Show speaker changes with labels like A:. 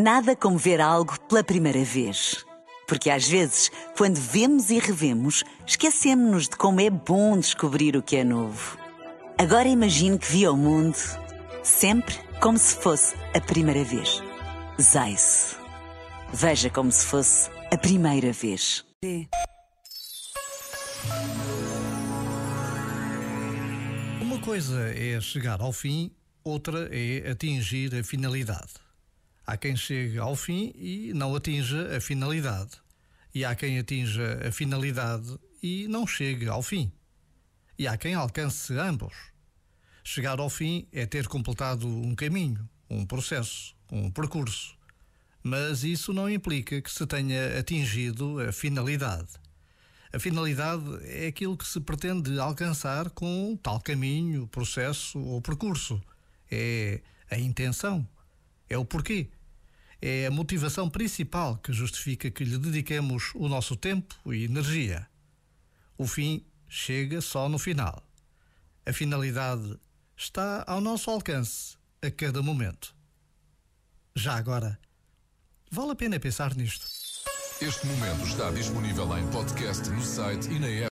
A: Nada como ver algo pela primeira vez. Porque às vezes, quando vemos e revemos, esquecemos-nos de como é bom descobrir o que é novo. Agora imagine que viu o mundo sempre como se fosse a primeira vez. Zais. Veja como se fosse a primeira vez.
B: Uma coisa é chegar ao fim, outra é atingir a finalidade. Há quem chegue ao fim e não atinja a finalidade. E há quem atinja a finalidade e não chegue ao fim. E há quem alcance ambos. Chegar ao fim é ter completado um caminho, um processo, um percurso. Mas isso não implica que se tenha atingido a finalidade. A finalidade é aquilo que se pretende alcançar com tal caminho, processo ou percurso. É a intenção. É o porquê é a motivação principal que justifica que lhe dediquemos o nosso tempo e energia. O fim chega só no final. A finalidade está ao nosso alcance a cada momento. Já agora, vale a pena pensar nisto.
C: Este momento está disponível em podcast no site e na app.